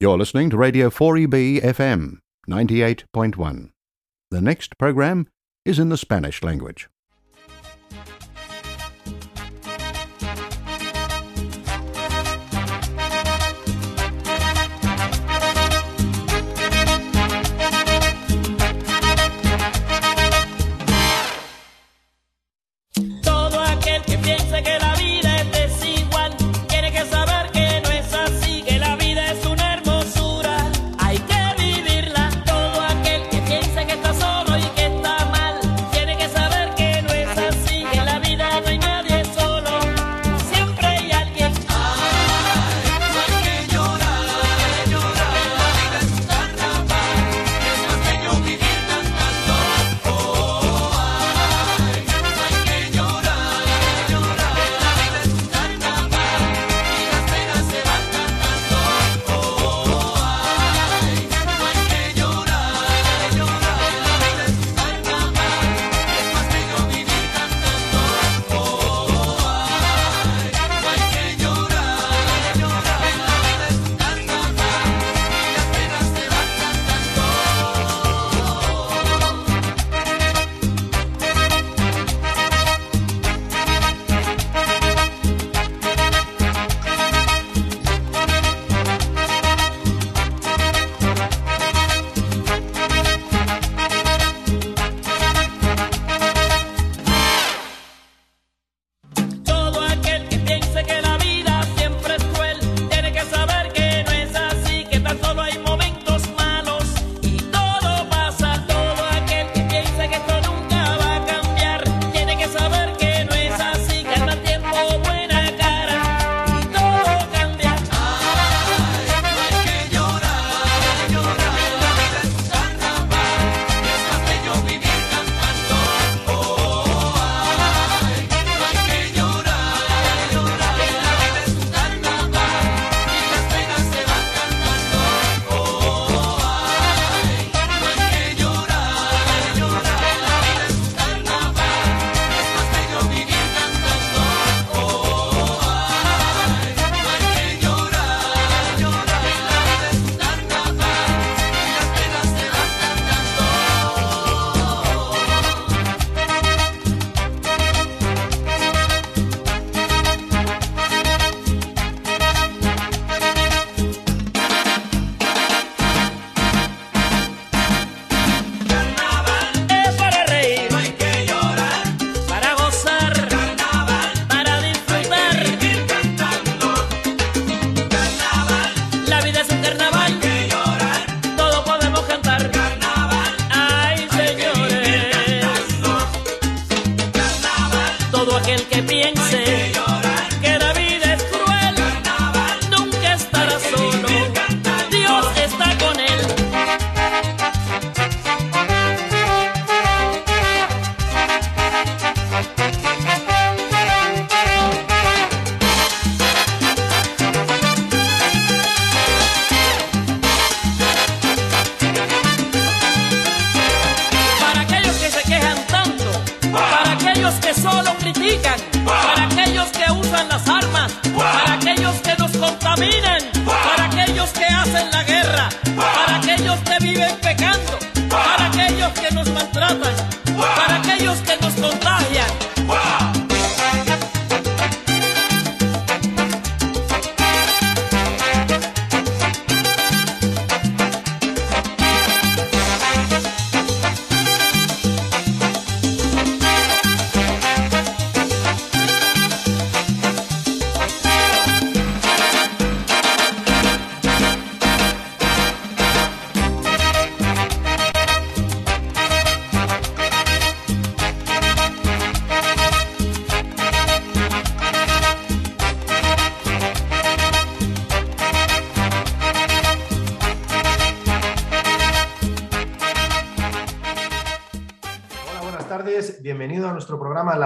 You're listening to Radio 4EB FM 98.1. The next program is in the Spanish language. Todo aquel que piense que la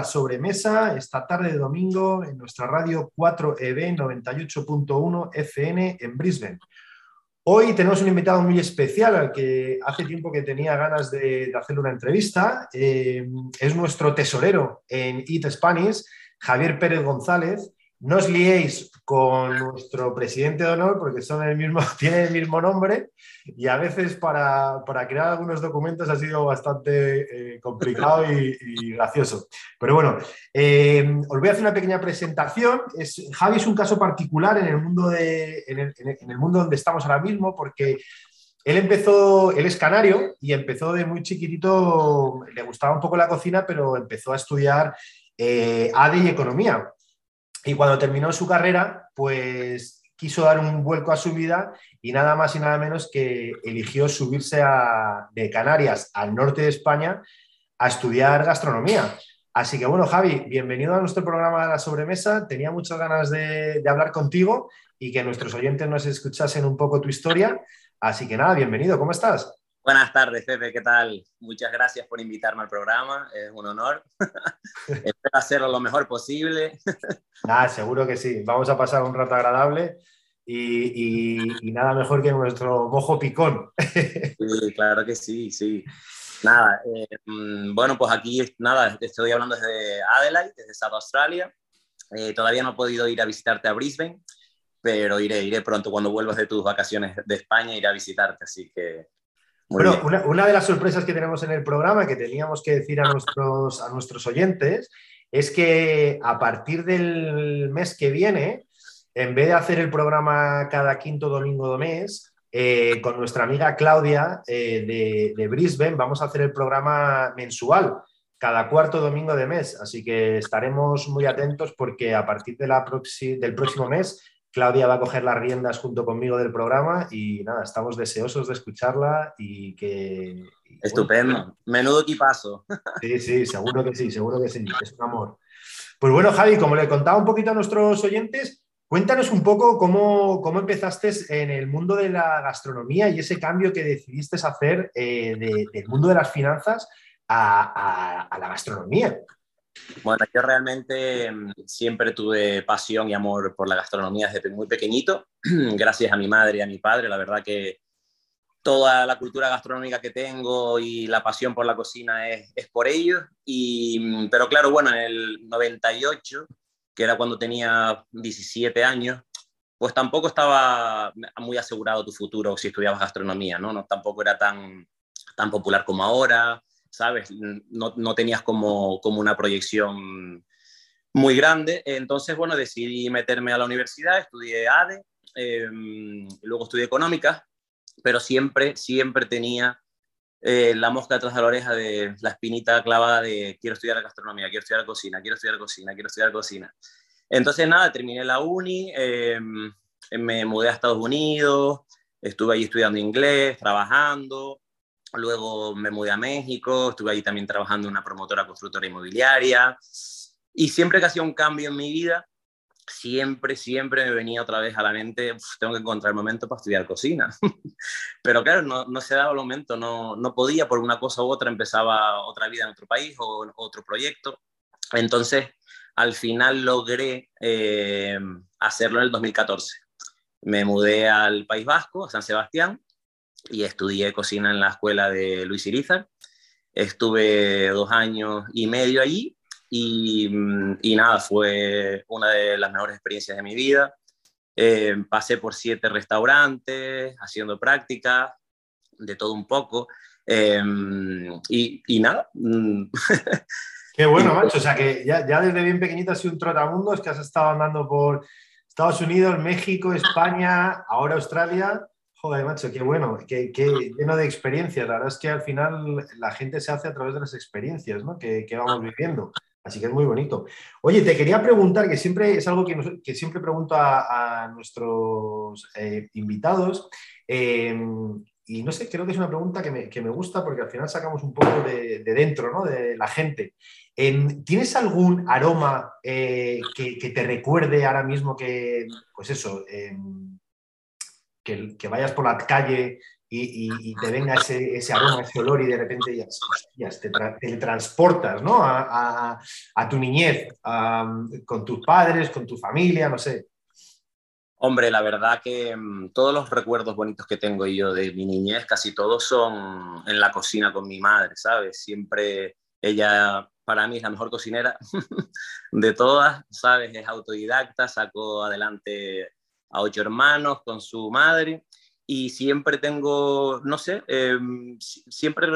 Sobremesa esta tarde de domingo en nuestra radio 4EB 98.1 FN en Brisbane. Hoy tenemos un invitado muy especial al que hace tiempo que tenía ganas de, de hacerle una entrevista. Eh, es nuestro tesorero en Eat Spanish, Javier Pérez González, no os liéis con nuestro presidente de honor porque son el mismo, tienen el mismo nombre y a veces para, para crear algunos documentos ha sido bastante eh, complicado y, gracioso. Pero bueno, eh, os voy a hacer una pequeña presentación. Es, Javi es un caso particular en el, mundo de, en el, mundo donde estamos ahora mismo porque él empezó, él es canario y empezó de muy chiquitito, le gustaba un poco la cocina, pero empezó a estudiar eh, ADE y economía. Y cuando terminó su carrera, pues quiso dar un vuelco a su vida y nada más y nada menos que eligió subirse de Canarias al norte de España a estudiar gastronomía. Así que bueno, Javi, bienvenido a nuestro programa de la sobremesa. Tenía muchas ganas de, de hablar contigo y que nuestros oyentes nos escuchasen un poco tu historia. Así que nada, bienvenido, ¿cómo estás? Buenas tardes, Pepe, ¿qué tal? Muchas gracias por invitarme al programa, es un honor. Espero hacerlo lo mejor posible. Ah, seguro que sí, vamos a pasar un rato agradable y, nada mejor que nuestro mojo picón. Sí, claro que sí, sí. Nada, eh, mm, bueno, pues aquí nada, estoy hablando desde Adelaide, desde South Australia. Eh, todavía no he podido ir a visitarte a Brisbane, pero iré, iré pronto cuando vuelvas de tus vacaciones de España, iré a visitarte, así que... Bueno, una, una, de las sorpresas que tenemos en el programa, que teníamos que decir a nuestros, a nuestros oyentes, es que a partir del mes que viene, en vez de hacer el programa cada quinto domingo de mes, eh, con nuestra amiga Claudia eh, de, de, Brisbane, vamos a hacer el programa mensual, cada cuarto domingo de mes. Así que estaremos muy atentos porque a partir de la del próximo mes Claudia va a coger las riendas junto conmigo del programa y nada, estamos deseosos de escucharla y que... Estupendo, menudo equipazo. Sí, sí, seguro que sí, seguro que sí, es un amor. Pues bueno, Javi, como le contaba un poquito a nuestros oyentes, cuéntanos un poco cómo, cómo empezaste en el mundo de la gastronomía y ese cambio que decidiste hacer eh, de, del mundo de las finanzas a, a, a la gastronomía. Bueno, yo realmente mm, siempre tuve pasión y amor por la gastronomía desde muy pequeñito, gracias a mi madre y a mi padre. La verdad que toda la cultura gastronómica que tengo y la pasión por la cocina es, es por ellos. Y, mm, pero claro, bueno, en el 98, que era cuando tenía 17 años, pues tampoco estaba muy asegurado tu futuro si estudiabas gastronomía, ¿no? no tampoco era tan, tan popular como ahora ¿sabes? No, no tenías como, como una proyección muy grande. Entonces, bueno, decidí meterme a la universidad, estudié ADE, eh, luego estudié económica, pero siempre, siempre tenía eh, la mosca detrás de la oreja de la espinita clavada de quiero estudiar gastronomía, quiero estudiar cocina, quiero estudiar cocina, quiero estudiar cocina. Entonces, nada, terminé la uni, eh, me mudé a Estados Unidos, estuve allí estudiando inglés, trabajando, Luego me mudé a México, estuve ahí también trabajando en una promotora constructora inmobiliaria. Y siempre que hacía un cambio en mi vida, siempre, siempre me venía otra vez a la mente, tengo que encontrar el momento para estudiar cocina. Pero claro, no, no, se daba el momento, no, no podía, por una cosa u otra empezaba otra vida en otro país o otro proyecto. Entonces, al final logré eh, hacerlo en el 2014. Me mudé al País Vasco, a San Sebastián, y estudié cocina en la escuela de Luis Irizar. Estuve dos años y medio allí y, mm, y nada, fue una de las mejores experiencias de mi vida. Eh, pasé por siete restaurantes, haciendo prácticas, de todo un poco. Eh, y, y, nada. Mm. Qué bueno, macho. O sea que ya, ya desde bien pequeñito has sido un trotamundo, es que has estado andando por Estados Unidos, México, España, ahora Australia. Joder, macho, qué bueno, qué, qué, lleno de experiencias. La verdad es que al final la gente se hace a través de las experiencias ¿no? que, que, vamos viviendo. Así que es muy bonito. Oye, te quería preguntar, que siempre es algo que, nos, que siempre pregunto a, a nuestros eh, invitados, eh, y no sé, creo que es una pregunta que me, que me, gusta porque al final sacamos un poco de, de dentro, ¿no? De la gente. Eh, ¿Tienes algún aroma eh, que, que, te recuerde ahora mismo que, pues eso, que, vayas por la calle y, y, te venga ese, aroma, ese olor y de repente ya, te, tra te, transportas ¿no? a, tu niñez, con tus padres, con tu familia, no sé. Hombre, la verdad que mmm, todos los recuerdos bonitos que tengo yo de mi niñez, casi todos son en la cocina con mi madre, ¿sabes? Siempre ella para mí es la mejor cocinera de todas, ¿sabes? Es autodidacta, sacó adelante a ocho hermanos con su madre y siempre tengo, no sé, em, siempre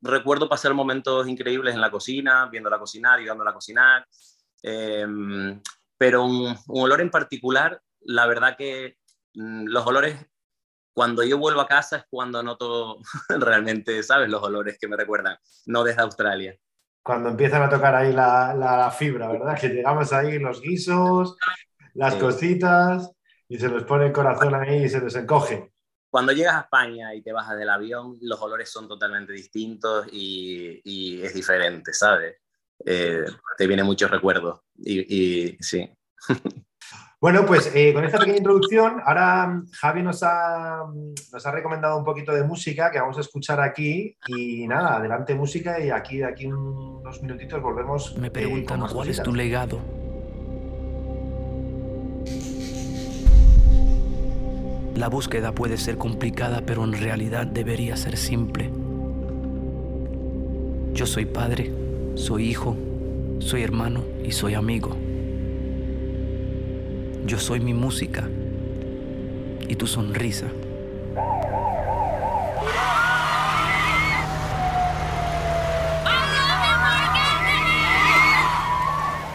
recuerdo pasar momentos increíbles en la cocina, viéndola cocinar, ayudándola a cocinar, em, pero un, olor en particular, la verdad que mm, los olores, cuando yo vuelvo a casa es cuando noto realmente, ¿sabes? Los olores que me recuerdan, no desde Australia. Cuando empiezan a tocar ahí la, la, fibra, ¿verdad? Que llegamos ahí los guisos, las cositas y se les pone el corazón ahí y se les encoge. Cuando llegas a España y te bajas del avión, los olores son totalmente distintos y, y es diferente, ¿sabes? Eh, te vienen muchos recuerdos y, y sí. Bueno, pues eh, con esta pequeña introducción, ahora Javi nos ha, nos ha recomendado un poquito de música que vamos a escuchar aquí. Y nada, adelante música y aquí de aquí unos minutitos volvemos. Me eh, preguntan cuál es tu legado. La búsqueda puede ser complicada, pero en realidad debería ser simple. Yo soy padre, soy hijo, soy hermano y soy amigo. Yo soy mi música y tu sonrisa.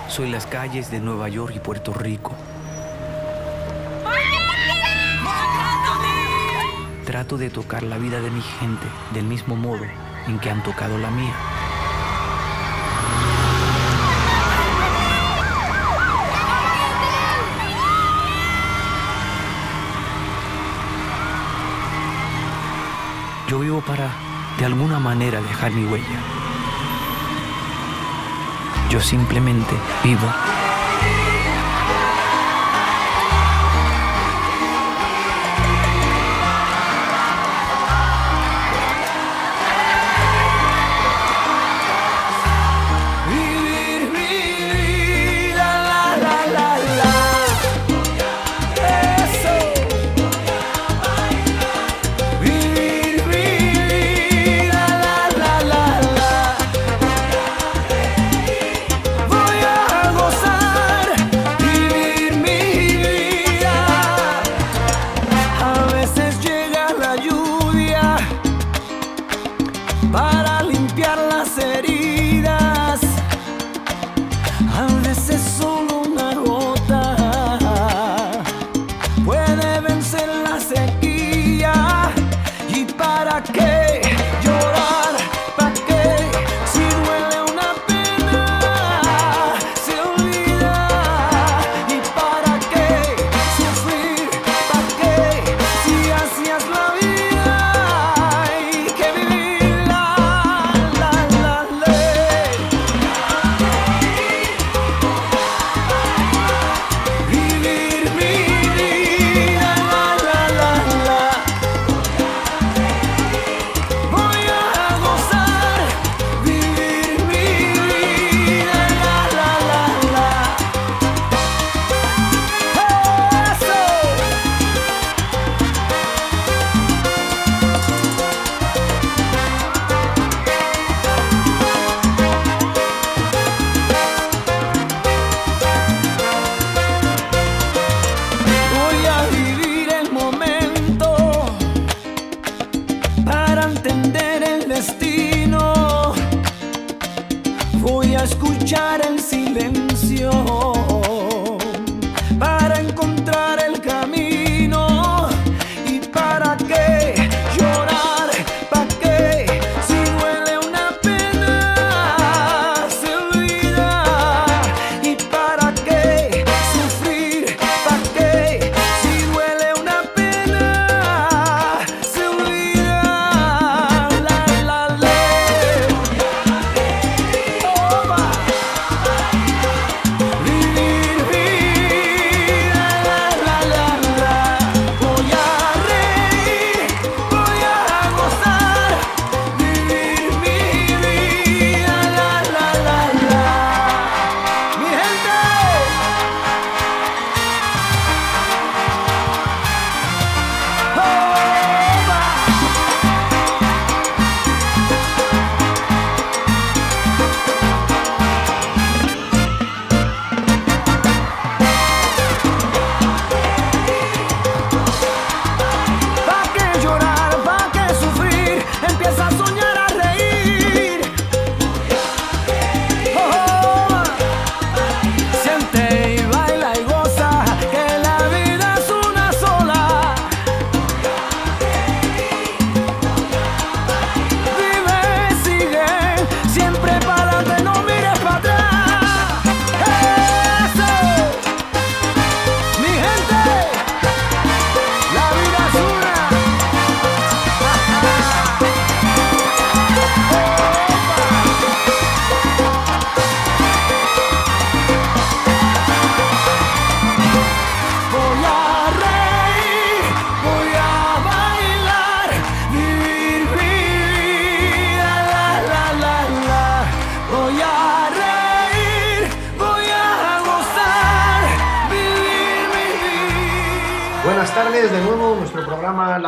Soy las calles de Nueva York y Puerto Rico. Trato de tocar la vida de mi gente del mismo modo en que han tocado la mía. Yo vivo para, de alguna manera, dejar mi huella. Yo simplemente vivo. try to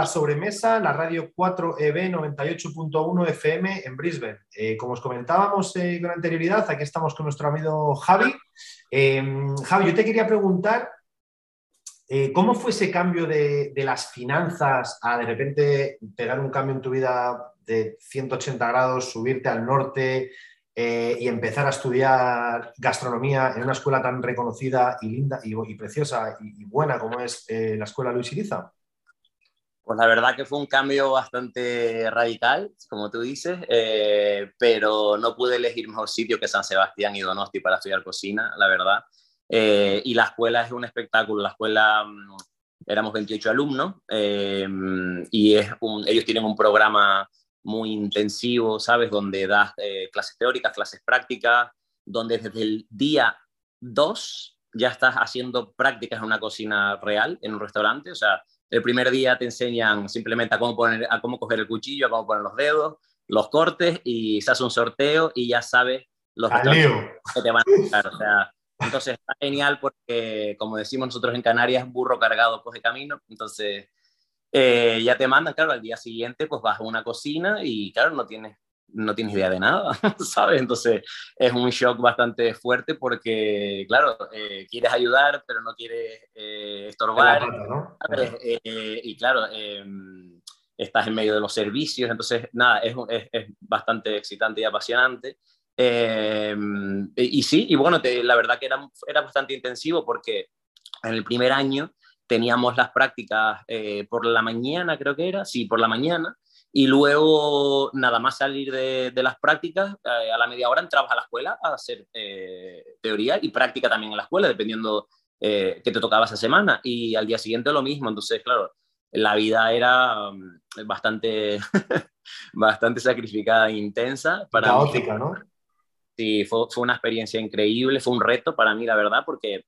La Sobremesa, la radio 4EB 98.1 FM en Brisbane. Eh, como os comentábamos eh, con anterioridad, aquí estamos con nuestro amigo Javi. Eh, Javi, yo te quería preguntar, eh, ¿cómo fue ese cambio de, de las finanzas a de repente pegar un cambio en tu vida de 180 grados, subirte al norte, y empezar a estudiar gastronomía en una escuela tan reconocida y linda y, preciosa y, y, buena como es la escuela Luis Iriza? Pues la verdad que fue un cambio bastante radical, como tú dices, eh, pero no pude elegir mejor sitio que San Sebastián y Donosti para estudiar cocina, la verdad. Eh, y la escuela es un espectáculo, la escuela mm, éramos 28 alumnos eh, y es un, ellos tienen un programa muy intensivo, ¿sabes? Donde das eh, clases teóricas, clases prácticas, donde desde el día 2 ya estás haciendo prácticas en una cocina real, en un restaurante. O sea, el primer día te enseñan simplemente a cómo, poner, a cómo coger el cuchillo, a cómo poner los dedos, los cortes y se hace un sorteo y ya sabes los que te van a. O sea, entonces está genial porque, como decimos nosotros en Canarias, burro cargado coge camino. Entonces, eh, ya te mandan, claro, al día siguiente pues vas a una cocina y claro, no tienes, no tienes idea de nada, ¿sabes? Entonces es un shock bastante fuerte porque, claro, eh, quieres ayudar, pero no quieres eh, estorbar. Pata, ¿no? y claro, em, estás en medio de los servicios, entonces nada, es, es, es bastante excitante y apasionante. Eh, y sí, y bueno, te, la verdad que era, era bastante intensivo porque en el primer año teníamos las prácticas eh, por la mañana, creo que era, sí, por la mañana, y luego nada más salir de, de las prácticas, eh, a la media hora entrabas a la escuela a hacer eh, teoría y práctica también en la escuela, dependiendo eh, qué te tocaba esa semana, y al día siguiente lo mismo, entonces, claro, la vida era um, bastante, bastante sacrificada e intensa. Para Caótica. ¿no? Sí, fue, fue, una experiencia increíble, fue un reto para mí, la verdad, porque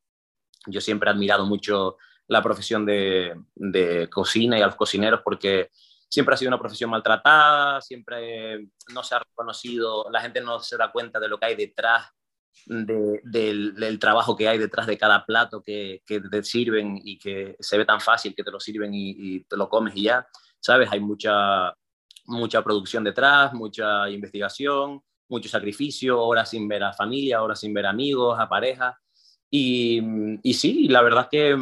yo siempre he admirado mucho la profesión de, de cocina y a los cocineros porque siempre ha sido una profesión maltratada, siempre no se ha reconocido, la gente no se da cuenta de lo que hay detrás de, del, trabajo que hay detrás de cada plato que, que, te sirven y que se ve tan fácil que te lo sirven y, te lo comes y ya, ¿sabes? Hay mucha, mucha producción detrás, mucha investigación, mucho sacrificio, horas sin ver a familia, horas sin ver amigos, a pareja. Y, y, sí, la verdad que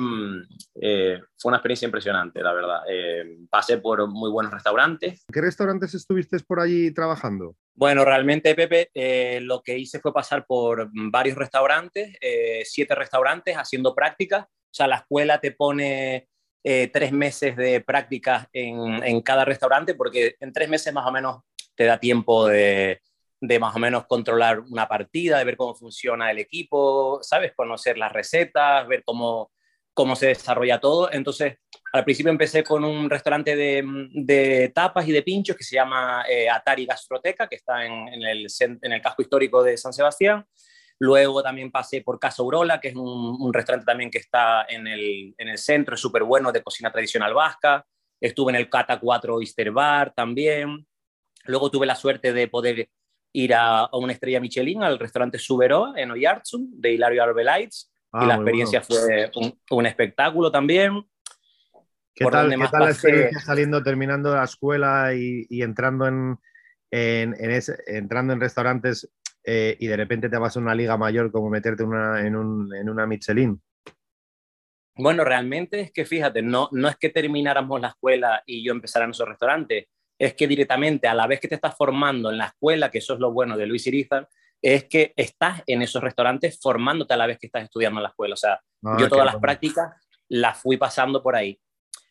eh, fue una experiencia impresionante, la verdad. Eh, pasé por muy buenos restaurantes. ¿Qué restaurantes estuviste por allí trabajando? Bueno, realmente, Pepe, eh, lo que hice fue pasar por varios restaurantes, siete restaurantes, haciendo prácticas. O sea, la escuela te pone tres meses de prácticas en, en cada restaurante, porque en tres meses más o menos te da tiempo de, de más o menos controlar una partida, de ver cómo funciona el equipo, ¿sabes? Conocer las recetas, ver cómo, cómo se desarrolla todo. Entonces, al principio empecé con un restaurante de, tapas y de pinchos que se llama eh, Atari Gastroteca, que está en, en, el, en, el, casco histórico de San Sebastián. Luego también pasé por Casa Urola, que es un, restaurante también que está en el, en el centro, es súper bueno, de cocina tradicional vasca. Estuve en el Cata 4 Oyster Bar también. Luego tuve la suerte de poder ir a, a una estrella Michelin, al restaurante Suberoa en Oyarzun, de Hilario Arbelaitz, ah, y la experiencia bueno. fue un, un, espectáculo también. ¿Qué tal, ¿qué tal la experiencia saliendo, terminando la escuela y, y entrando, en, en, en ese, entrando en restaurantes eh, y de repente te vas a una liga mayor como meterte una, en, un, en una Michelin? Bueno, realmente es que fíjate, no, no es que termináramos la escuela y yo empezara en esos restaurantes, es que directamente a la vez que te estás formando en la escuela, que eso es lo bueno de Luis Irizar, es que estás en esos restaurantes formándote a la vez que estás estudiando en la escuela. O sea, yo todas las bueno. prácticas las fui pasando por ahí.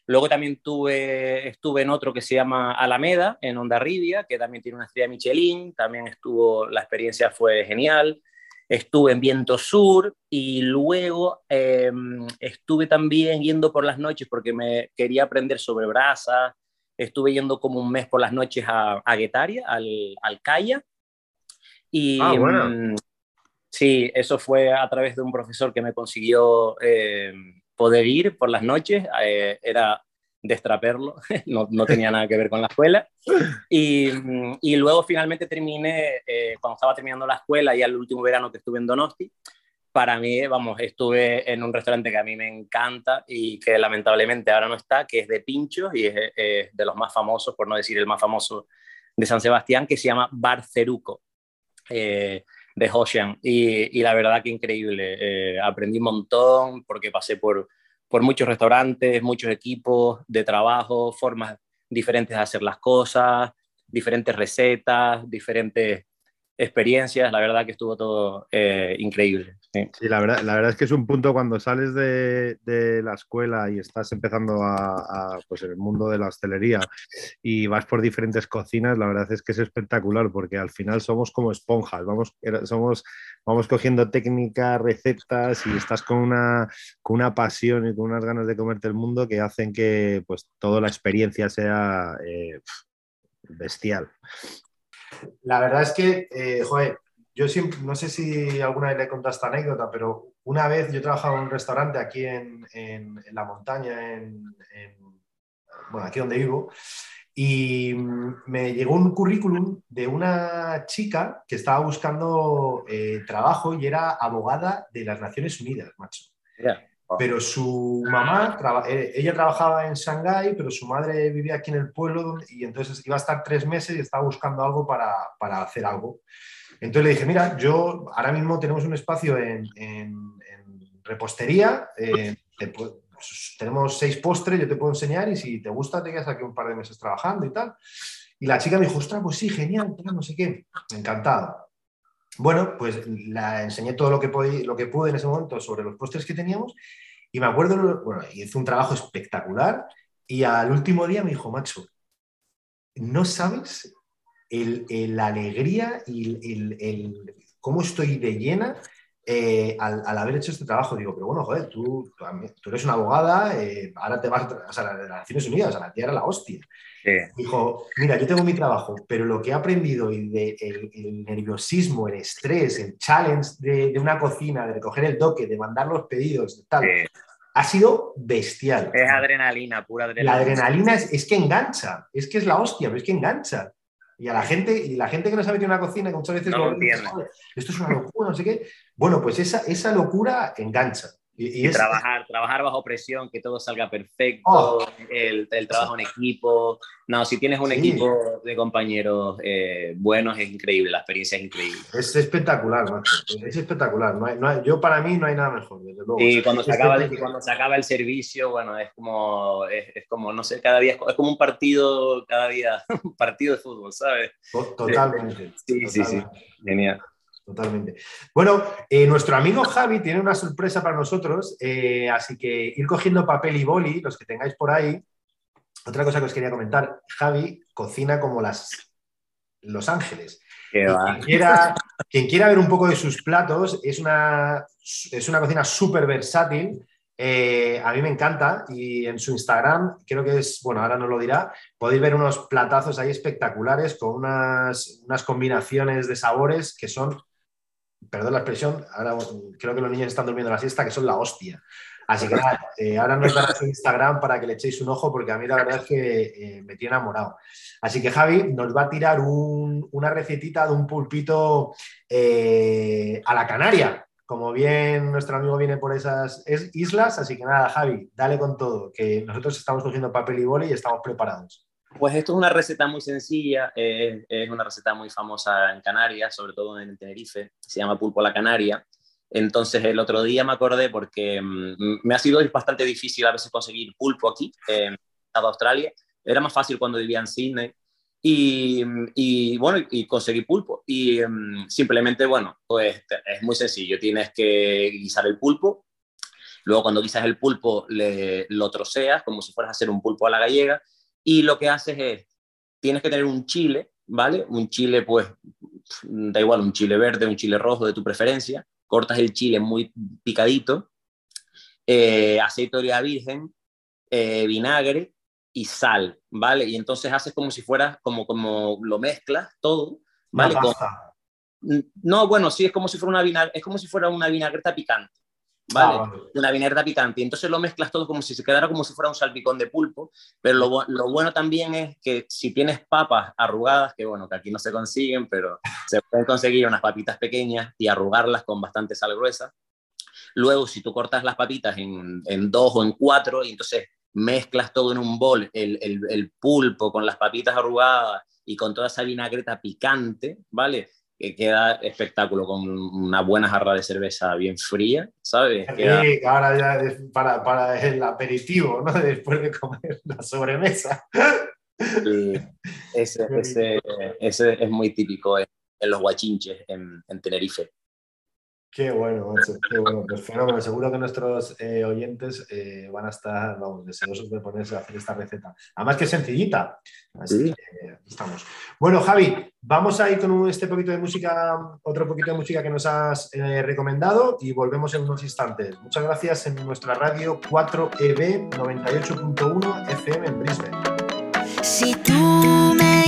Luego también tuve, estuve en otro que se llama Alameda, en Ondarribia, que también tiene una estrella Michelin, también estuvo, la experiencia fue genial. Estuve en Viento Sur y luego eh, estuve también yendo por las noches porque me quería aprender sobre brasas, estuve yendo como un mes por las noches a, a Guetaria, al, al Calla. Y ah, bueno. sí, eso fue a través de un profesor que me consiguió eh, poder ir por las noches. Eh, era destraperlo, no, no, tenía nada que ver con la escuela. Y, y luego finalmente terminé, eh, cuando estaba terminando la escuela y al último verano que estuve en Donosti, para mí, vamos, estuve en un restaurante que a mí me encanta y que lamentablemente ahora no está, que es de pinchos y es, de los más famosos, por no decir el más famoso de San Sebastián, que se llama Barceruco, eh, de Hoshian. Y, la verdad que increíble. Eh, aprendí un montón porque pasé por, por muchos restaurantes, muchos equipos de trabajo, formas diferentes de hacer las cosas, diferentes recetas, diferentes experiencias. La verdad que estuvo todo eh, increíble. Sí. la, verdad, la verdad es que es un punto cuando sales de, la escuela y estás empezando a, pues en el mundo de la hostelería y vas por diferentes cocinas, la verdad es que es espectacular porque al final somos como esponjas, vamos, somos, vamos cogiendo técnicas, recetas y estás con una, con una pasión y con unas ganas de comerte el mundo que hacen que pues toda la experiencia sea eh, bestial. La verdad es que, eh, joder, yo siempre, no sé si alguna vez le contado esta anécdota, pero una vez yo trabajaba en un restaurante aquí en, la montaña, en, bueno, aquí donde vivo, y me llegó un currículum de una chica que estaba buscando eh, trabajo y era abogada de las Naciones Unidas, macho. Pero su mamá, eh, ella trabajaba en Shanghái, pero su madre vivía aquí en el pueblo y entonces iba a estar tres meses y estaba buscando algo para, para hacer algo. Entonces le dije, mira, yo ahora mismo tenemos un espacio en, repostería, eh, pues, tenemos seis postres, yo te puedo enseñar y si te gusta te quedas aquí un par de meses trabajando y tal. Y la chica me dijo, ostras, pues sí, genial, no sé qué, encantado. Bueno, pues la enseñé todo lo que, pude en ese momento sobre los postres que teníamos y me acuerdo, bueno, hizo un trabajo espectacular y al último día me dijo, Macho, no sabes la alegría y el, cómo estoy de llena eh, al, haber hecho este trabajo. Digo, pero bueno, joder, tú, tú eres una abogada, eh, ahora te vas a las Naciones Unidas, a la tierra la hostia. Dijo, mira, yo tengo mi trabajo, pero lo que he aprendido y de el, nerviosismo, el estrés, el challenge de, una cocina, de recoger el doque, de mandar los pedidos, tal, ha sido bestial. Es adrenalina, pura adrenalina. La adrenalina es, es, que engancha, es que es la hostia, pero es que engancha. Y a la gente, y la gente que no sabe que una cocina, que muchas veces no esto es una locura, no sé qué. Bueno, pues esa, esa locura engancha. Y, trabajar, trabajar bajo presión, que todo salga perfecto, oh. el, el, trabajo en equipo. No, si tienes un equipo de compañeros eh, buenos, es increíble, la experiencia es increíble. Es espectacular, es espectacular. No yo para mí no hay nada mejor, desde luego. Y cuando, se acaba el, cuando se acaba el servicio, bueno, es como, es, es, como, no sé, cada día, es como un partido, cada día, un partido de fútbol, ¿sabes? Totalmente. Sí, sí, sí, genial totalmente. Bueno, eh, nuestro amigo Javi tiene una sorpresa para nosotros, eh, así que ir cogiendo papel y boli, los que tengáis por ahí. Otra cosa que os quería comentar, Javi cocina como las Los Ángeles. Quien quiera, quien quiera, ver un poco de sus platos, es una, es una cocina súper versátil. Eh, a mí me encanta y en su Instagram, creo que es, bueno, ahora no lo dirá, podéis ver unos platazos ahí espectaculares con unas, unas combinaciones de sabores que son perdón la expresión, ahora creo que los niños están durmiendo la siesta, que son la hostia. Así que nada, eh, ahora nos dará su Instagram para que le echéis un ojo, porque a mí la verdad es que eh, me tiene enamorado. Así que Javi nos va a tirar una recetita de un pulpito eh, a la Canaria, como bien nuestro amigo viene por esas islas. Así que nada, Javi, dale con todo, que nosotros estamos cogiendo papel y boli y estamos preparados. Pues esto es una receta muy sencilla, es una receta muy famosa en Canarias, sobre todo en Tenerife, se llama pulpo a la canaria. Entonces el otro día me acordé porque mm, me ha sido bastante difícil a veces conseguir pulpo aquí, en Australia. Era más fácil cuando vivía en Sydney. Y, y, bueno, y conseguí pulpo. Y mm, simplemente, bueno, pues es muy sencillo. Tienes que guisar el pulpo. Luego cuando guisas el pulpo lo troceas como si fueras a hacer un pulpo a la gallega y lo que haces es, tienes que tener un chile, ¿vale? Un chile, pues, da igual, un chile verde, un chile rojo de tu preferencia. Cortas el chile muy picadito, eh, aceite de oliva virgen, eh, vinagre y sal, ¿vale? Y entonces haces como si fuera, como, como lo mezclas todo, ¿vale? no, bueno, sí, es como si fuera una es como si fuera una vinagreta picante. ¿Vale? Ah, Una vinagreta picante. Y entonces lo mezclas todo como si se quedara como si fuera un salpicón de pulpo. Pero lo, lo, bueno también es que si tienes papas arrugadas, que bueno, que aquí no se consiguen, pero se pueden conseguir unas papitas pequeñas y arrugarlas con bastante sal gruesa, Luego, si tú cortas las papitas en, en dos o en cuatro, y entonces mezclas todo en un bol, el, el, el, pulpo con las papitas arrugadas y con toda esa vinagreta picante, ¿vale? Que queda espectáculo con una buena jarra de cerveza bien fría, ¿sabes? Queda... Sí, ahora ya para, para, el aperitivo, ¿no? Después de comer la sobremesa. Sí, ese, ese, ese es muy típico en, en los guachinches en, en Tenerife. Qué bueno, qué bueno. Pues fenómeno. Seguro que nuestros eh, oyentes eh, van a estar vamos, deseosos de ponerse a hacer esta receta. Además que es sencillita. Así Sí. que estamos. Bueno, Javi, vamos a ir con un- este poquito de música, otro poquito de música que nos has eh, recomendado y volvemos en unos instantes. Muchas gracias en nuestra radio 4EB 98.1 FM en Brisbane. Si tú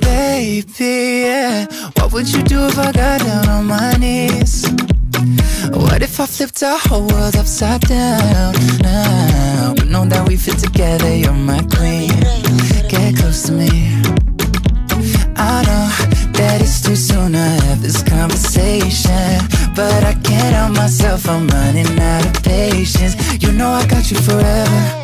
Baby, yeah. What would you do if I got down on my knees? What if I flipped our whole world upside down now? But know that we fit together, you're my queen. Get close to me. I know that it's too soon to have this conversation. But I can't help myself, I'm running out of patience. You know I got you forever.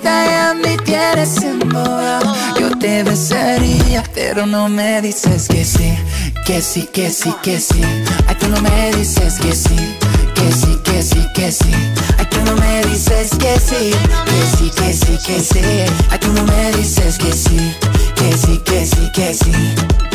Boquita ya me tienes embobado, yo te besaría, pero no me dices que sí, que sí, que sí, que sí. Ay, tú no me dices que sí, que sí, que sí, que sí. Ay, tú no me dices que sí, que sí, que sí, que sí. Ay, tú no me dices que sí, que sí, que sí, que sí.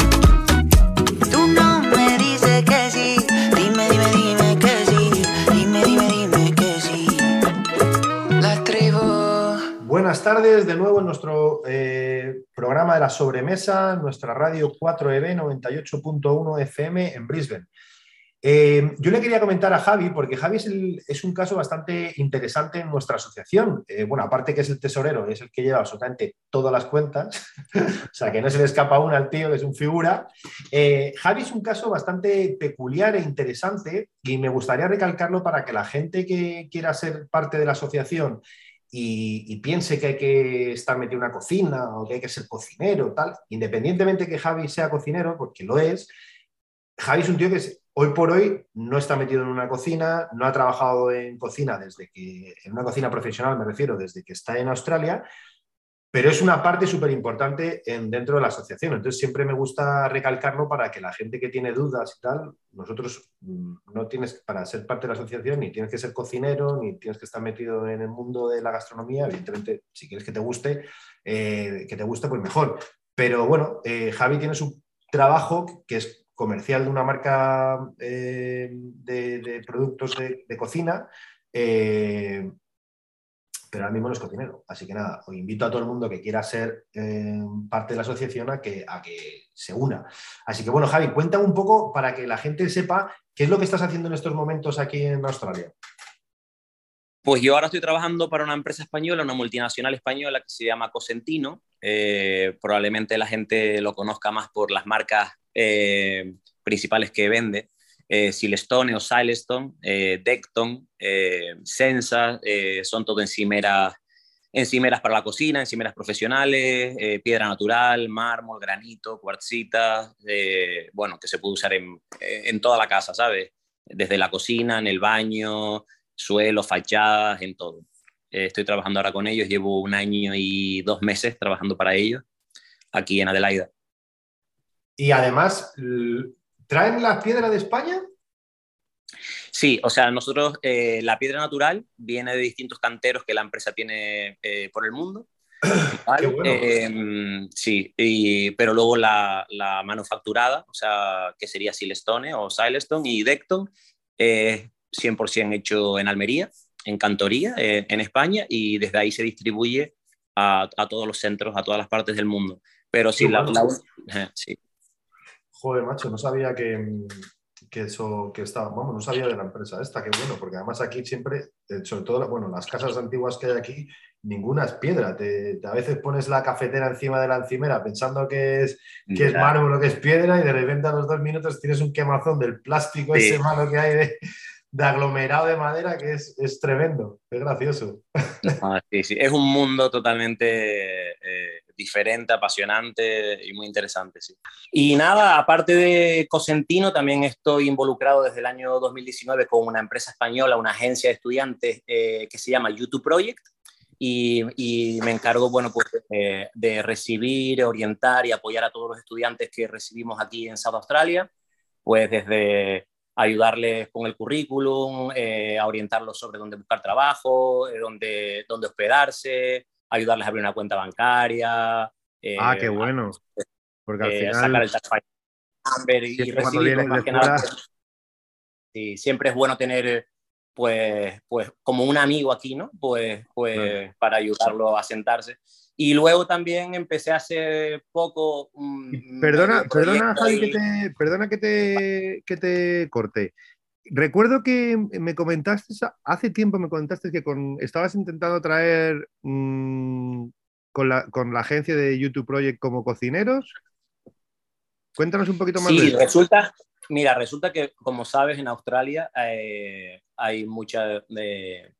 Tardes, de nuevo en nuestro eh, programa de la sobremesa, nuestra radio 4EB 98.1 FM en Brisbane. Eh, yo le quería comentar a Javi, porque Javi es un caso bastante interesante en nuestra asociación. Eh, bueno, aparte que es el tesorero, es el que lleva absolutamente todas las cuentas, o sea que no se le escapa una al tío, que es un figura. Eh, Javi es un caso bastante peculiar e interesante y me gustaría recalcarlo para que la gente que quiera ser parte de la asociación y, piense que hay que estar metido en una cocina o que hay que ser cocinero, tal, independientemente que Javi sea cocinero, porque lo es, Javi es un tío que hoy por hoy no está metido en una cocina, no ha trabajado en cocina desde que, en una cocina profesional me refiero, desde que está en Australia, pero es una parte súper importante dentro de la asociación. Entonces siempre me gusta recalcarlo para que la gente que tiene dudas y tal, nosotros mm, no tienes, para ser parte de la asociación, ni tienes que ser cocinero, ni tienes que estar metido en el mundo de la gastronomía. Evidentemente, si quieres que te guste, eh, que te guste, pues mejor. Pero bueno, eh, Javi tiene su trabajo que es comercial de una marca eh, de, productos de, cocina. Pero ahora mismo no es cocinero. Así que nada, os invito a todo el mundo que quiera ser eh, parte de la asociación a que, a que se una. Así que bueno, Javi, cuenta un poco para que la gente sepa qué es lo que estás haciendo en estos momentos aquí en Australia. Pues yo ahora estoy trabajando para una empresa española, una multinacional española que se llama Cosentino. Eh, probablemente la gente lo conozca más por las marcas eh, principales que vende. Eh, Silestone o Silestone, eh, Decton, eh, Sensa, son todo encimeras, encimeras para la cocina, encimeras profesionales, piedra natural, mármol, granito, cuarcita, bueno, que se puede usar en, en, toda la casa, ¿sabes? Desde la cocina, en el baño, suelo, fachadas, en todo. estoy trabajando ahora con ellos, llevo un año y dos meses trabajando para ellos aquí en Adelaida. Y además, ¿Traen la piedra de España? Sí, o sea, nosotros eh, la piedra natural viene de distintos canteros que la empresa tiene eh, por el mundo. Qué bueno. eh, sí, y, pero luego la, la, manufacturada, o sea, que sería Silestone o Silestone y Decton, es 100% hecho en Almería, en Cantoría, eh, en España, y desde ahí se distribuye a, a, todos los centros, a todas las partes del mundo. Pero sí, la, la, sí, joder, macho, no sabía que, que eso que estaba, vamos, no sabía de la empresa esta, qué bueno, porque además aquí siempre, eh, sobre todo, bueno, las casas antiguas que hay aquí, ninguna es piedra. Te, te, a veces pones la cafetera encima de la encimera pensando que es, que es mármol o que es piedra y de repente a los dos minutos tienes un quemazón del plástico sí. ese malo que hay de, de, aglomerado de madera que es, es tremendo, es gracioso. Ah, sí, sí, es un mundo totalmente... Eh, diferente, apasionante y muy interesante. Sí. Y nada, aparte de Cosentino, también estoy involucrado desde el año 2019 con una empresa española, una agencia de estudiantes eh, que se llama YouTube Project. Y, y me encargo, bueno, pues de, de, recibir, orientar y apoyar a todos los estudiantes que recibimos aquí en South Australia, pues desde ayudarles con el currículum, eh, a orientarlos sobre dónde buscar trabajo, eh, dónde, dónde hospedarse, ayudarles a abrir una cuenta bancaria. Eh, ah, qué bueno. Porque al final... Sacar el tax y recibir más que nada. Sí, siempre es bueno tener, pues, pues, como un amigo aquí, ¿no? Pues, pues para ayudarlo a sentarse. Y luego también empecé hace poco. Um, perdona, perdona, Javi, y... que te, perdona que te, que te corte. Recuerdo que me comentaste, hace tiempo me comentaste que con, estabas intentando traer mmm, con, la, con, la, agencia de YouTube Project como cocineros. Cuéntanos un poquito más. Sí, de eso. resulta, mira, resulta que, como sabes, en Australia eh, hay mucha de,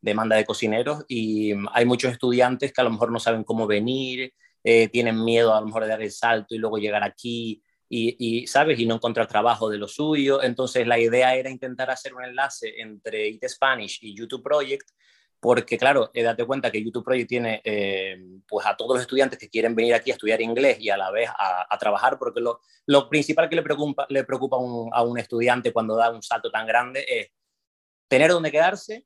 demanda de cocineros y hay muchos estudiantes que a lo mejor no saben cómo venir, eh, tienen miedo a lo mejor de dar el salto y luego llegar aquí y, y, ¿sabes? Y no encontrar trabajo de lo suyo. Entonces la idea era intentar hacer un enlace entre IT Spanish y YouTube Project, porque claro, eh, date cuenta que YouTube Project tiene eh, pues a todos los estudiantes que quieren venir aquí a estudiar inglés y a la vez a, trabajar, porque lo, principal que le preocupa, le preocupa a un estudiante cuando da un salto tan grande es tener donde quedarse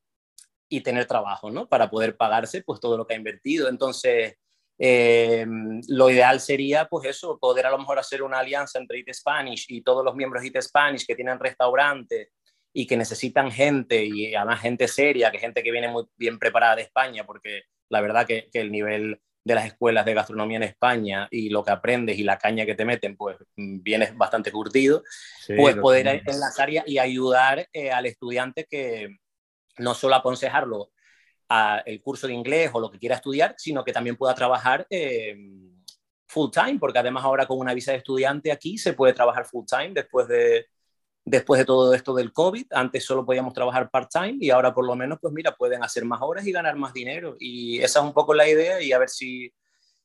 y tener trabajo, ¿no? Para poder pagarse pues todo lo que ha invertido. Entonces, eh, lo ideal sería, pues eso, poder a lo mejor hacer una alianza entre IT Spanish y todos los miembros de IT Spanish que tienen restaurantes y que necesitan gente, y además gente seria, que gente que viene muy bien preparada de España, porque la verdad que, que el nivel de las escuelas de gastronomía en España y lo que aprendes y la caña que te meten, pues vienes bastante curtido, sí, pues poder enlazar y, y ayudar eh, al estudiante que no solo aconsejarlo a el curso de inglés o lo que quiera estudiar, sino que también pueda trabajar eh, full time, porque además ahora con una visa de estudiante aquí se puede trabajar full time después de, después de todo esto del COVID. Antes solo podíamos trabajar part time y ahora por lo menos, pues mira, pueden hacer más horas y ganar más dinero. Y esa es un poco la idea y a ver si,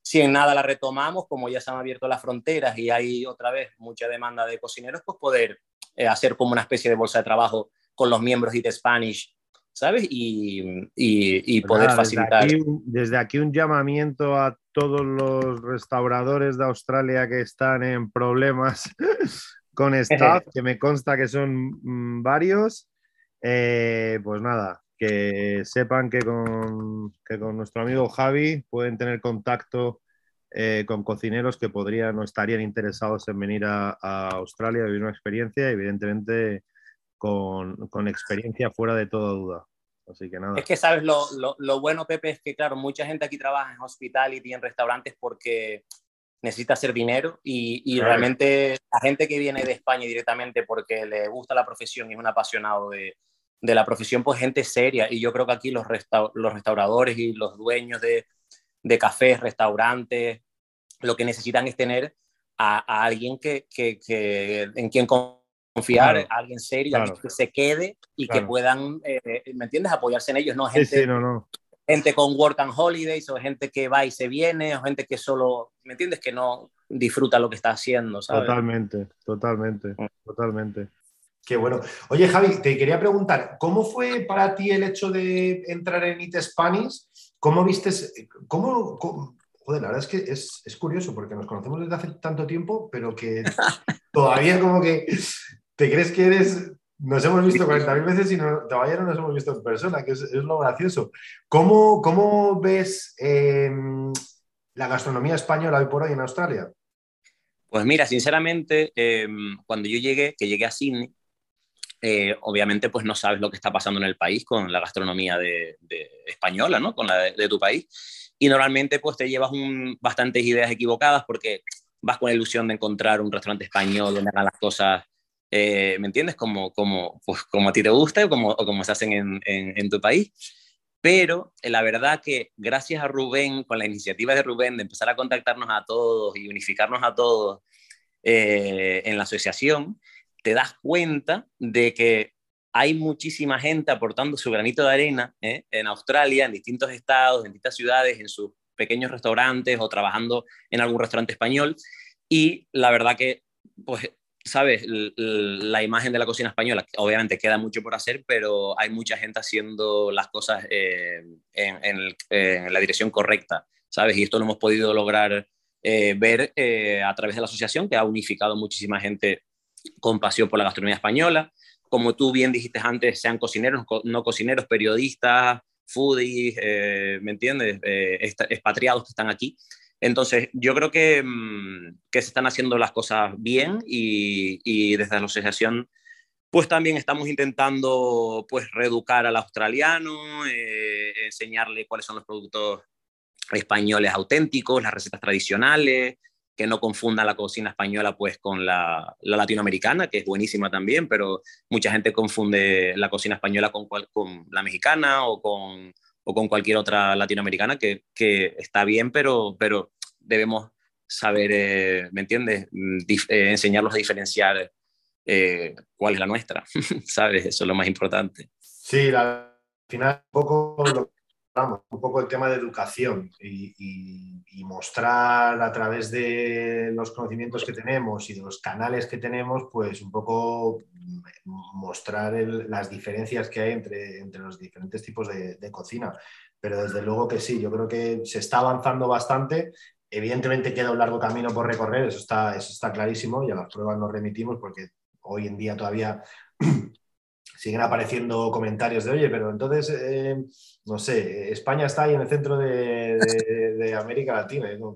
si en nada la retomamos, como ya se han abierto las fronteras y hay otra vez mucha demanda de cocineros, pues poder eh, hacer como una especie de bolsa de trabajo con los miembros de Spanish ¿sabes? Y, y, y poder Nada, facilitar. Desde aquí, desde aquí, un llamamiento a todos los restauradores de Australia que están en problemas con staff, que me consta que son mmm, varios. Eh, pues nada, que sepan que con, que con, nuestro amigo Javi pueden tener contacto eh, con cocineros que podrían o estarían interesados en venir a, a Australia a vivir una experiencia, evidentemente con, con, experiencia fuera de toda duda. Así que nada. Es que, ¿sabes? Lo, lo, lo, bueno, Pepe, es que, claro, mucha gente aquí trabaja en hospitality, en restaurantes, porque necesita hacer dinero y, y claro. realmente la gente que viene de España directamente porque le gusta la profesión y es un apasionado de, de la profesión, pues gente seria. Y yo creo que aquí los, resta los restauradores y los dueños de, de cafés, restaurantes, lo que necesitan es tener a, a alguien que, que, que, en quien confiar, claro. alguien serio, claro. alguien que se quede y claro. que puedan, eh, ¿me entiendes?, apoyarse en ellos, no gente, sí, sí, no, no. gente con work and holidays o gente que va y se viene o gente que solo, ¿me entiendes?, que no disfruta lo que está haciendo, ¿sabes? Totalmente, totalmente, Mm. totalmente. Qué bueno. Oye, Javi, te quería preguntar, ¿cómo fue para ti el hecho de entrar en IT Spanish? ¿Cómo viste, cómo, cómo, joder, la verdad es que es, es, curioso porque nos conocemos desde hace tanto tiempo, pero que todavía como que te crees que eres, nos hemos visto 40.000 veces y no, todavía no nos hemos visto en persona, que es, es lo gracioso. ¿Cómo, cómo ves eh, la gastronomía española hoy por hoy en Australia? Pues mira, sinceramente, eh, cuando yo llegué, que llegué a Sydney, eh, obviamente pues no sabes lo que está pasando en el país con la gastronomía de, de española, ¿no? Con la de, de, tu país. Y normalmente pues te llevas un, bastantes ideas equivocadas porque vas con la ilusión de encontrar un restaurante español donde hagan las cosas, eh, ¿me entiendes? Como, como, pues, como a ti te gusta o como, o como se hacen en, en, en tu país. Pero eh, la verdad que gracias a Rubén, con la iniciativa de Rubén de empezar a contactarnos a todos y unificarnos a todos eh, en la asociación, te das cuenta de que hay muchísima gente aportando su granito de arena ¿eh? en Australia, en distintos estados, en distintas ciudades, en sus pequeños restaurantes o trabajando en algún restaurante español. Y la verdad que, pues, sabes, la imagen de la cocina española, obviamente queda mucho por hacer, pero hay mucha gente haciendo las cosas eh, en, la dirección correcta, ¿sabes? Y esto lo hemos podido lograr eh, ver eh, a través de la asociación, que ha unificado muchísima gente con pasión por la gastronomía española. Como tú bien dijiste antes, sean cocineros, no cocineros, periodistas, foodies, ¿me entiendes? Expatriados que están aquí. Entonces, yo creo que, mmm, que, se están haciendo las cosas bien y, y, desde la asociación, pues también estamos intentando pues reeducar al australiano, eh, enseñarle cuáles son los productos españoles auténticos, las recetas tradicionales, que no confunda la cocina española pues con la, la, latinoamericana, que es buenísima también, pero mucha gente confunde la cocina española con, con la mexicana o con, o con, cualquier otra latinoamericana, que, que está bien, pero, pero debemos saber, eh, ¿me entiendes?, Dif eh, enseñarlos a diferenciar eh, cuál es la nuestra, ¿sabes? Eso es lo más importante. Sí, la, al final poco lo un poco el tema de educación y, mostrar a través de los conocimientos que tenemos y de los canales que tenemos, pues un poco mostrar las diferencias que hay entre, entre los diferentes tipos de, de, cocina. Pero desde luego que sí, yo creo que se está avanzando bastante. Evidentemente queda un largo camino por recorrer, eso está, eso está clarísimo y a las pruebas nos remitimos porque hoy en día todavía siguen apareciendo comentarios de, oye, pero entonces, eh, no sé, España está ahí en el centro de, de, de América Latina. ¿no?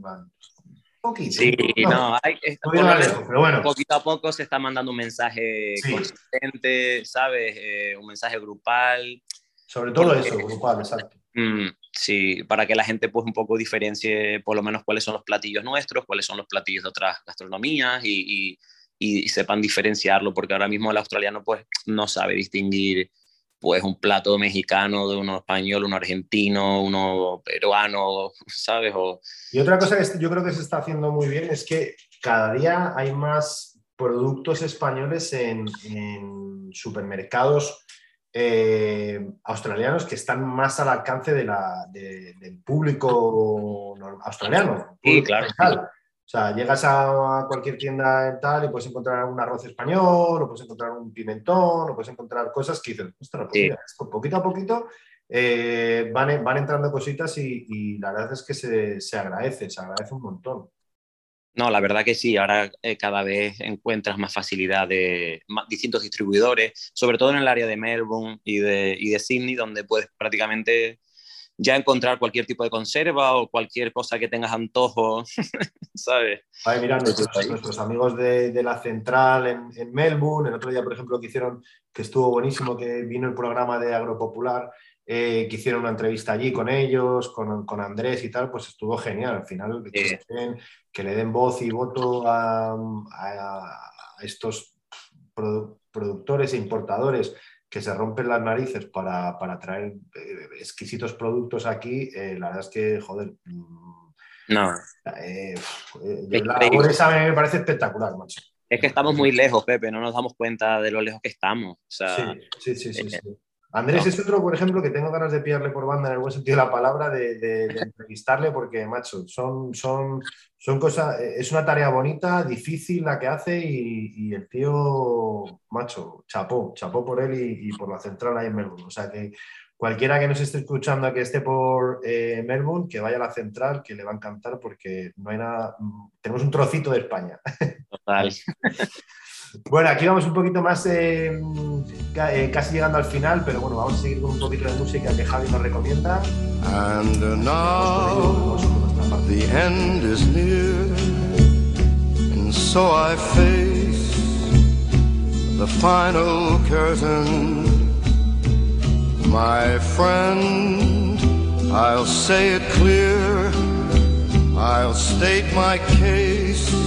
Poquito, sí, no, no hay, es, no lejos, pero bueno. poquito a poco se está mandando un mensaje sí. consistente, ¿sabes? Eh, un mensaje grupal. Sobre todo porque, eso, grupal, exacto. Mm, sí, para que la gente pues un poco diferencie por lo menos cuáles son los platillos nuestros, cuáles son los platillos de otras gastronomías y, y y, y, sepan diferenciarlo, porque ahora mismo el australiano pues no sabe distinguir pues un plato mexicano de uno español, uno argentino, uno peruano, ¿sabes? O... Y otra cosa que yo creo que se está haciendo muy bien es que cada día hay más productos españoles en, en supermercados eh, australianos que están más al alcance de la, de, del público australiano. Sí, claro. O sea, llegas a cualquier tienda en tal y puedes encontrar un arroz español, o puedes encontrar un pimentón, o puedes encontrar cosas que dices, ostras, pues mira, esto, poquito a poquito eh, van, van, entrando cositas y, y, la verdad es que se, se, agradece, se agradece un montón. No, la verdad que sí, ahora eh, cada vez encuentras más facilidad de más, distintos distribuidores, sobre todo en el área de Melbourne y de, y de Sydney, donde puedes prácticamente ya encontrar cualquier tipo de conserva o cualquier cosa que tengas antojo, ¿sabes? Ay, mira, nuestros, nuestros amigos de, de, la central en, en, Melbourne, el otro día, por ejemplo, que hicieron, que estuvo buenísimo, que vino el programa de Agropopular, eh, que hicieron una entrevista allí con ellos, con, Andrés y tal, pues estuvo genial. Al final, que, le den voz y voto a, estos productores e importadores que se rompen las narices para, traer eh, exquisitos productos aquí, eh, la verdad es que, joder. Mm, no. la labor esa me parece espectacular, macho. Es que estamos muy lejos, Pepe, no nos damos cuenta de lo lejos que estamos. sí, sí, sí, sí. Andrés es otro, por ejemplo, que tengo ganas de pillarle por banda en el buen sentido de la palabra, de, entrevistarle, porque, macho, son, son, son cosas, es una tarea bonita, difícil la que hace y, el tío, macho, chapó, chapó por él y, por la central ahí en Melbourne. O sea que cualquiera que nos esté escuchando, que esté por eh, Melbourne, que vaya a la central, que le va a encantar porque no hay nada, tenemos un trocito de España. Total. Bueno, aquí vamos un poquito más, eh, eh, casi llegando al final, pero bueno, vamos a seguir con un poquito de música que Javi nos recomienda. And now the end is near, and so I face the final curtain. My friend, I'll say it clear, I'll state my case.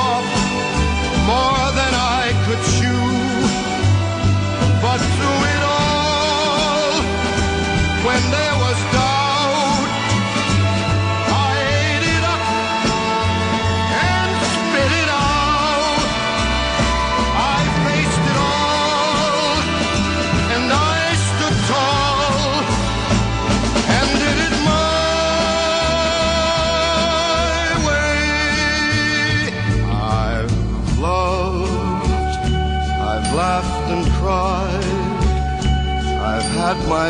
when there was doubt. I ate it up and spit it out. I faced it all and I stood tall and did it my way. I've loved, I've laughed and cried. I've had my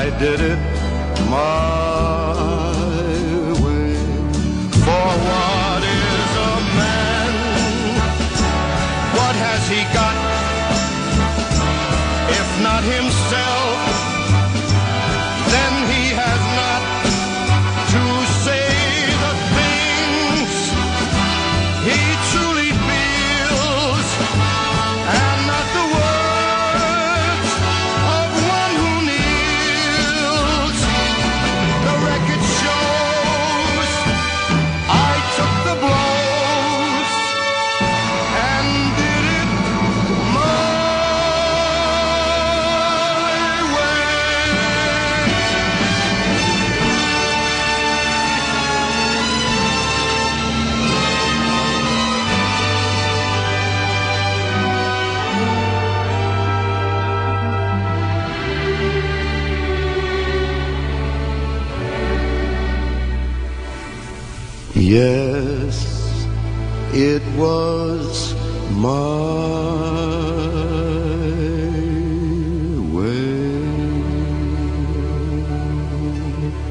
I did it my Yes, it was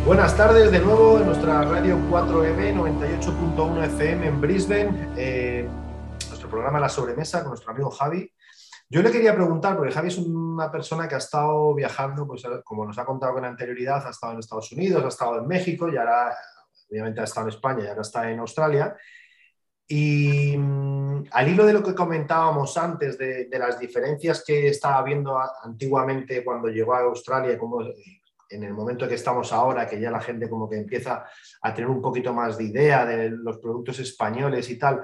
Buenas tardes de nuevo en nuestra radio 4EB 98.1 FM en Brisbane, eh, nuestro programa La Sobremesa con nuestro amigo Javi. Yo le quería preguntar, porque Javi es una persona que ha estado viajando, pues como nos ha contado con anterioridad, ha estado en Estados Unidos, ha estado en México y ahora, obviamente, ha estado en España y ahora está en Australia. Y mm, al hilo de lo que comentábamos antes, de, las diferencias que estaba viendo antiguamente cuando llegó a Australia, como en el momento que estamos ahora, que ya la gente como que empieza a tener un poquito más de idea de los productos españoles y tal,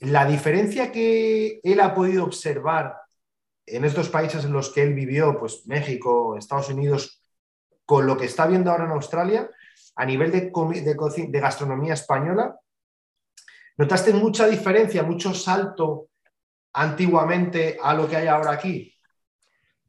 la diferencia que él ha podido observar en estos países en los que él vivió, pues México, Estados Unidos, con lo que está viendo ahora en Australia, a nivel de, de gastronomía española, ¿Notaste mucha diferencia, mucho salto antiguamente a lo que hay ahora aquí?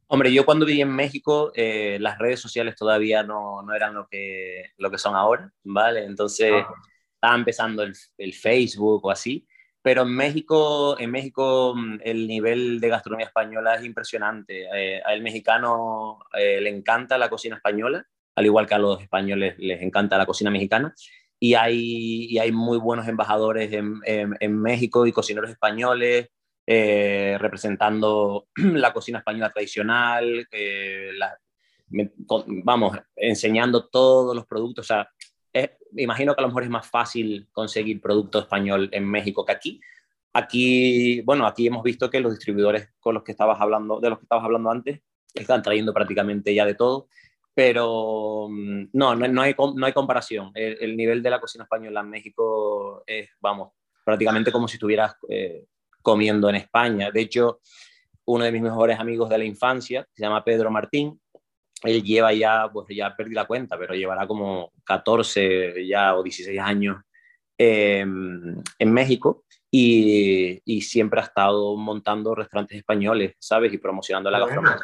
Hombre, yo cuando viví en México, eh, las redes sociales todavía no, no, eran lo que, lo que son ahora, ¿vale? Entonces ah. estaba empezando el, el, Facebook o así, pero en México, en México mm, el nivel de gastronomía española es impresionante. Eh, al mexicano eh, le encanta la cocina española, al igual que a los españoles les encanta la cocina mexicana y hay, hay muy buenos embajadores en, México y cocineros españoles eh, representando la cocina española tradicional, vamos, enseñando todos los productos. O sea, me imagino que a lo mejor es más fácil conseguir producto español en México que aquí. Aquí, bueno, aquí hemos visto que los distribuidores con los que estabas hablando, de los que estabas hablando antes, están trayendo prácticamente ya de todo pero mm, no, no, hay, no hay comparación. El, nivel de la cocina española en México es, vamos, prácticamente como si estuvieras eh, comiendo en España. De hecho, uno de mis mejores amigos de la infancia, se llama Pedro Martín, él lleva ya, pues ya perdí la cuenta, pero llevará como 14 ya o 16 años em, en México y, y, siempre ha estado montando restaurantes españoles, ¿sabes? Y promocionando la gastronomía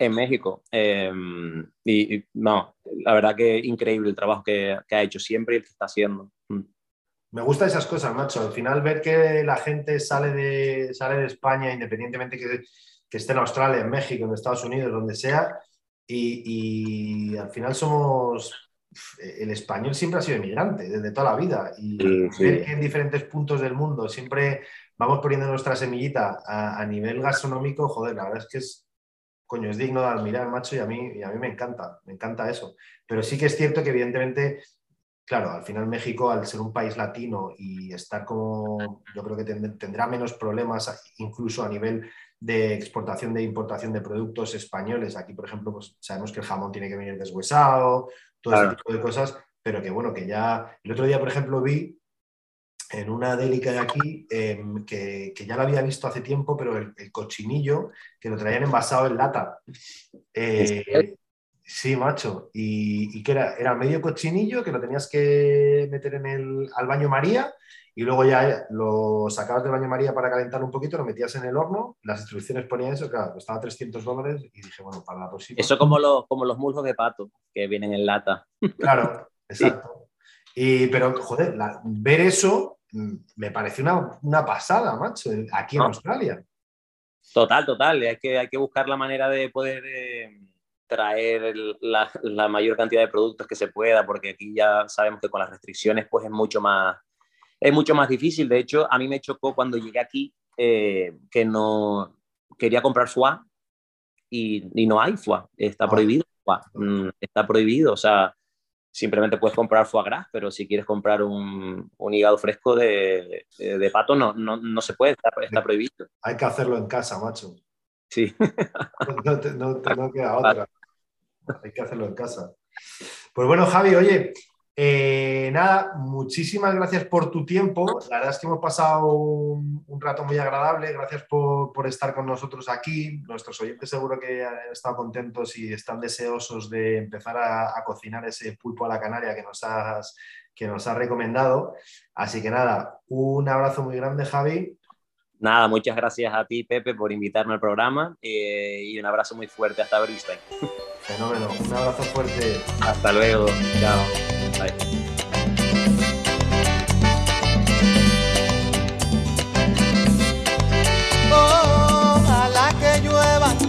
en México. Em, y, no, la verdad que increíble el trabajo que, ha hecho siempre y el que está haciendo. Mm. Me gustan esas cosas, macho. Al final ver que la gente sale de, sale de España, independientemente que, que esté en Australia, en México, en Estados Unidos, donde sea, y, al final somos... El español siempre ha sido inmigrante desde toda la vida y ver que en diferentes puntos del mundo siempre vamos poniendo nuestra semillita a, a nivel gastronómico, joder, la verdad es que es, coño, es digno de admirar, macho, y a mí, y a mí me encanta, me encanta eso. Pero sí que es cierto que evidentemente, claro, al final México, al ser un país latino y estar como, yo creo que tendrá menos problemas incluso a nivel de exportación de importación de productos españoles. Aquí, por ejemplo, pues sabemos que el jamón tiene que venir deshuesado, todo ese tipo de cosas, pero que bueno, que ya el otro día, por ejemplo, vi en una délica de aquí, em, que, ya lo había visto hace tiempo, pero el, cochinillo, que lo traían envasado en lata. Eh, sí, macho. Y, que era, era medio cochinillo que lo tenías que meter en el, al baño María y luego ya lo sacabas del baño María para calentar un poquito, lo metías en el horno, las instrucciones ponían eso, claro, costaba 300 dólares y dije, bueno, para la próxima. Eso como, los como los muslos de pato que vienen en lata. Claro, exacto. Y, pero, joder, ver eso me parece una, pasada, macho, aquí en Australia. Total, total. Hay que, hay que buscar la manera de poder eh, traer la, mayor cantidad de productos que se pueda, porque aquí ya sabemos que con las restricciones pues es mucho más, es mucho más difícil. De hecho, a mí me chocó cuando llegué aquí eh, que no quería comprar foie y, no hay foie. Está ah. prohibido. Mm, está prohibido. O sea, simplemente puedes comprar foie gras, pero si quieres comprar un, un hígado fresco de, de, pato, no, no, no, se puede, está, está, prohibido. Hay que hacerlo en casa, macho. Sí. No, no, queda otra. Hay que hacerlo en casa. Pues bueno, Javi, oye, eh, nada, muchísimas gracias por tu tiempo. La verdad es que hemos pasado un, rato muy agradable. Gracias por, estar con nosotros aquí. Nuestros oyentes seguro que han estado contentos y están deseosos de empezar a, cocinar ese pulpo a la canaria que nos has, que nos has recomendado. Así que nada, un abrazo muy grande, Javi. Nada, muchas gracias a ti, Pepe, por invitarme al programa eh, y un abrazo muy fuerte hasta Brisbane. Fenómeno, un abrazo fuerte. Hasta luego, chao. Bye.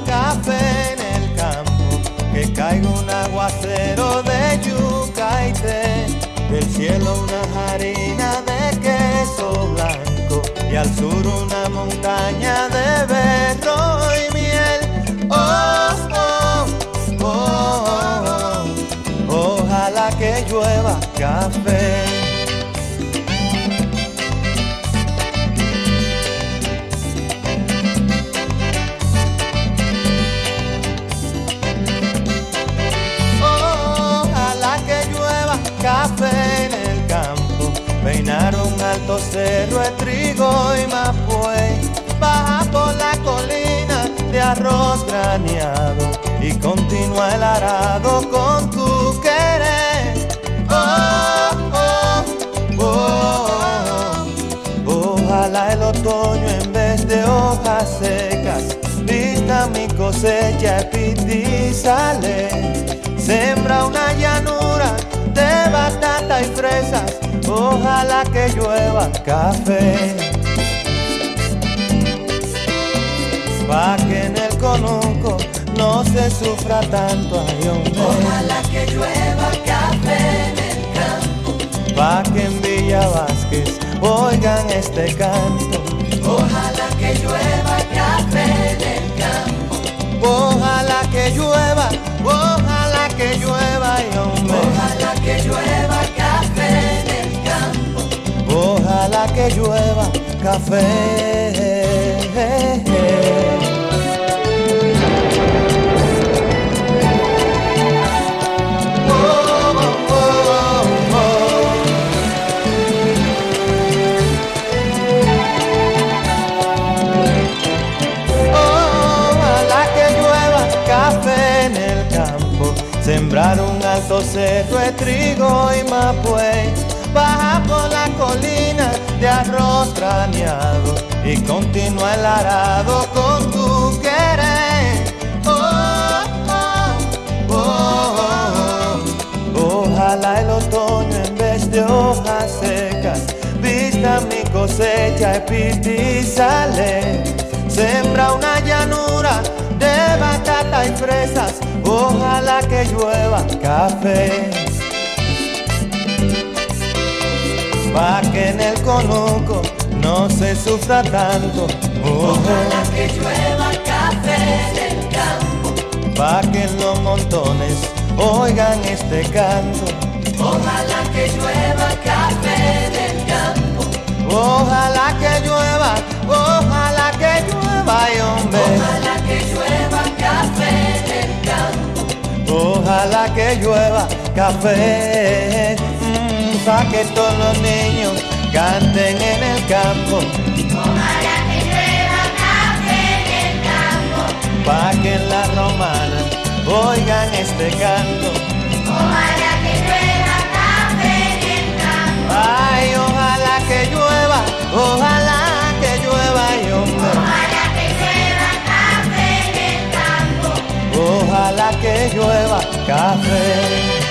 café en el campo, que caiga un aguacero de yuca y té, del cielo una harina de queso blanco y al sur una montaña de berro Ojalá que llueva café en el campo, peinar un alto cerro de trigo y mapuey, baja por la colina de arroz graneado y continúa el arado con tu cosecha y sale. Sembra una llanura de batata y fresas, ojalá que llueva café. Pa' que en el conuco no se sufra tanto, ay hombre. Ojalá que llueva café en el campo. Pa' que en Villa Vázquez oigan este canto. Ojalá que llueva café. Ojalá que llueva, ojalá que llueva, ay hombre. Ojalá que llueva café en el campo. Ojalá que llueva café. Alto cerro de trigo y mapuey, baja por la colina de arroz traneado y continúa el arado con tu querer. Oh, oh, oh, oh. Ojalá el otoño en vez de hojas secas vista mi cosecha y sale. Sembra una llanura de y fresas, ojalá que llueva café. Pa' que en el conuco no se sufra tanto. Ojalá que llueva café en el campo. Pa' que en los montones oigan este canto. Ojalá que llueva café en el campo. Ojalá que llueva, ojalá que llueva, ay hombre. Ojalá Ojalá que llueva café, mm, pa' que todos los niños canten en el campo. Ojalá que llueva café en el campo. Pa' que en la romana oigan este canto. Ojalá que llueva café en el campo. Ay, ojalá que llueva, ojalá ojalá que llueva café.